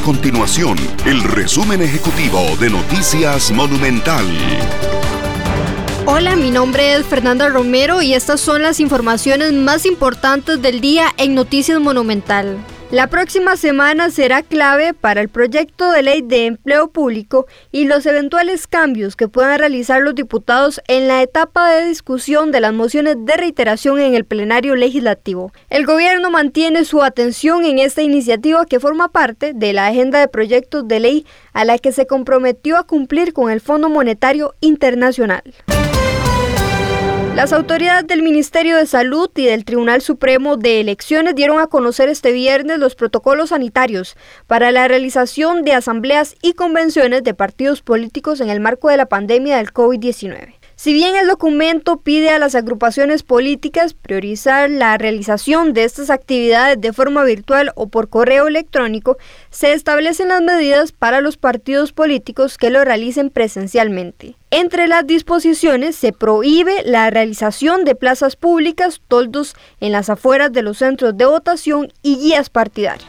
continuación el resumen ejecutivo de Noticias Monumental. Hola, mi nombre es Fernanda Romero y estas son las informaciones más importantes del día en Noticias Monumental. La próxima semana será clave para el proyecto de ley de empleo público y los eventuales cambios que puedan realizar los diputados en la etapa de discusión de las mociones de reiteración en el plenario legislativo. El gobierno mantiene su atención en esta iniciativa que forma parte de la agenda de proyectos de ley a la que se comprometió a cumplir con el Fondo Monetario Internacional. Las autoridades del Ministerio de Salud y del Tribunal Supremo de Elecciones dieron a conocer este viernes los protocolos sanitarios para la realización de asambleas y convenciones de partidos políticos en el marco de la pandemia del COVID-19. Si bien el documento pide a las agrupaciones políticas priorizar la realización de estas actividades de forma virtual o por correo electrónico, se establecen las medidas para los partidos políticos que lo realicen presencialmente. Entre las disposiciones se prohíbe la realización de plazas públicas, toldos en las afueras de los centros de votación y guías partidarios.